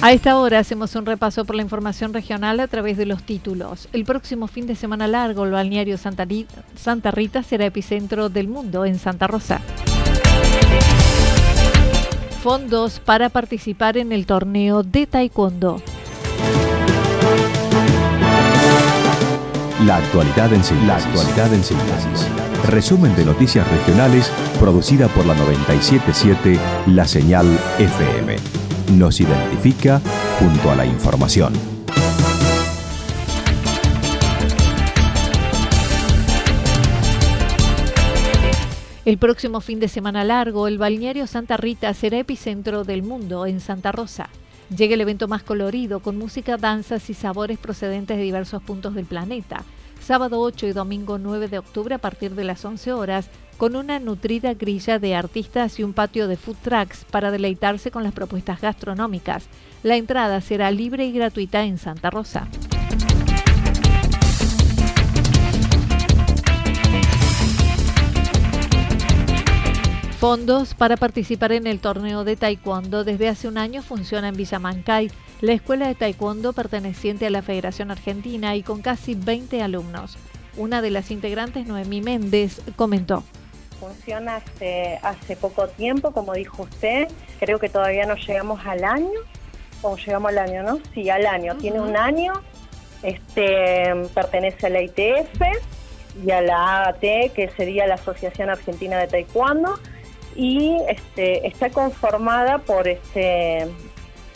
A esta hora hacemos un repaso por la información regional a través de los títulos. El próximo fin de semana largo, el balneario Santa Rita, Santa Rita será epicentro del mundo en Santa Rosa. Fondos para participar en el torneo de Taekwondo. La actualidad en síntesis. La actualidad en síntesis. Resumen de noticias regionales producida por la 977 La Señal FM nos identifica junto a la información. El próximo fin de semana largo, el balneario Santa Rita será epicentro del mundo en Santa Rosa. Llega el evento más colorido, con música, danzas y sabores procedentes de diversos puntos del planeta. Sábado 8 y domingo 9 de octubre a partir de las 11 horas, con una nutrida grilla de artistas y un patio de food trucks para deleitarse con las propuestas gastronómicas. La entrada será libre y gratuita en Santa Rosa. Fondos para participar en el torneo de Taekwondo desde hace un año funciona en Villa Mancay, la escuela de Taekwondo perteneciente a la Federación Argentina y con casi 20 alumnos. Una de las integrantes, Noemí Méndez, comentó funciona hace, hace poco tiempo, como dijo usted. Creo que todavía no llegamos al año, o llegamos al año, ¿no? Sí, al año. Tiene un año, este, pertenece a la ITF y a la AAT, que sería la Asociación Argentina de Taekwondo, y este, está conformada por este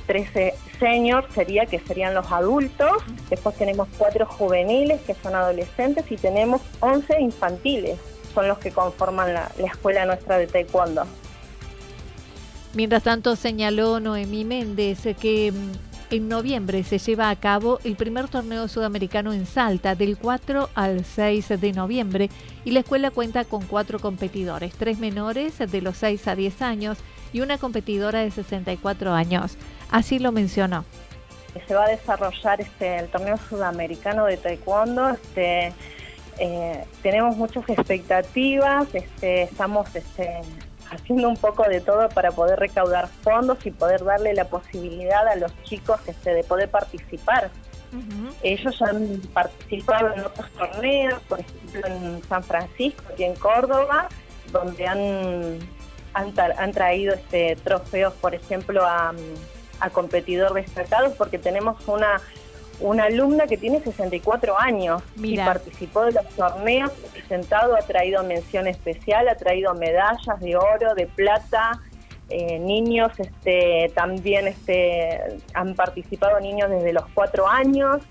13 seniors, sería que serían los adultos, después tenemos cuatro juveniles que son adolescentes y tenemos 11 infantiles son los que conforman la, escuela nuestra de taekwondo. Mientras tanto, señaló Noemí Méndez que mm, en noviembre se lleva a cabo el primer torneo sudamericano en Salta del 4 al 6 de noviembre y la escuela cuenta con cuatro competidores, tres menores de los 6 a 10 años y una competidora de 64 años. Así lo mencionó. Se va a desarrollar este, el torneo sudamericano de taekwondo este, eh, tenemos muchas expectativas, este, estamos este, haciendo un poco de todo para poder recaudar fondos y poder darle la posibilidad a los chicos este, de poder participar. Ellos han participado en otros torneos, por ejemplo en San Francisco, y en Córdoba, donde han, han, traído este, trofeos, por ejemplo, a, a competidores destacados, porque tenemos una una alumna que tiene 64 años y participó de los torneos, presentado, ha traído mención especial, ha traído medallas de oro, de plata. Eh, niños este, también este, han participado niños desde los 4 años.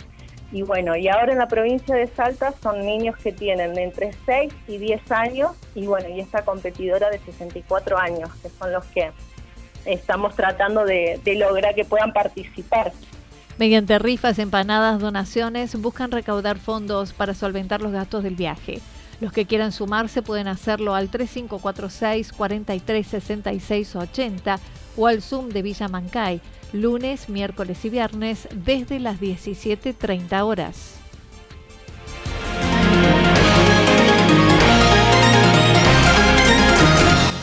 Y bueno, y ahora en la provincia de Salta son niños que tienen entre 6 y 10 años y bueno, y esta competidora de 64 años, que son los que estamos tratando de, de lograr que puedan participar. Mediante rifas, empanadas, donaciones, buscan recaudar fondos para solventar los gastos del viaje. Los que quieran sumarse pueden hacerlo al 3546 4366 80 o al Zoom de Villa Mancay, lunes, miércoles y viernes desde las 17.30 horas.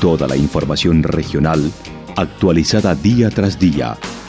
Toda la información regional actualizada día tras día.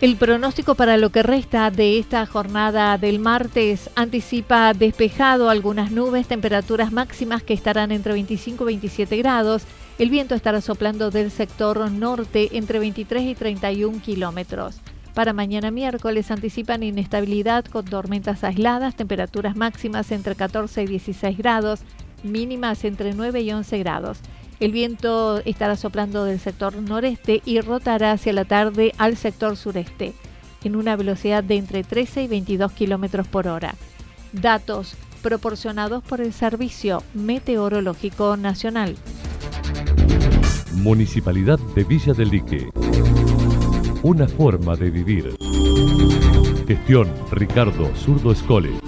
El pronóstico para lo que resta de esta jornada del martes anticipa despejado algunas nubes, temperaturas máximas que estarán entre 25 y 27 grados. El viento estará soplando del sector norte entre 23 y 31 kilómetros. Para mañana miércoles anticipan inestabilidad con tormentas aisladas, temperaturas máximas entre 14 y 16 grados, mínimas entre 9 y 11 grados. El viento estará soplando del sector noreste y rotará hacia la tarde al sector sureste, en una velocidad de entre 13 y 22 kilómetros por hora. Datos proporcionados por el Servicio Meteorológico Nacional. Municipalidad de Villa del Lique. Una forma de vivir. Gestión Ricardo Zurdo Escole.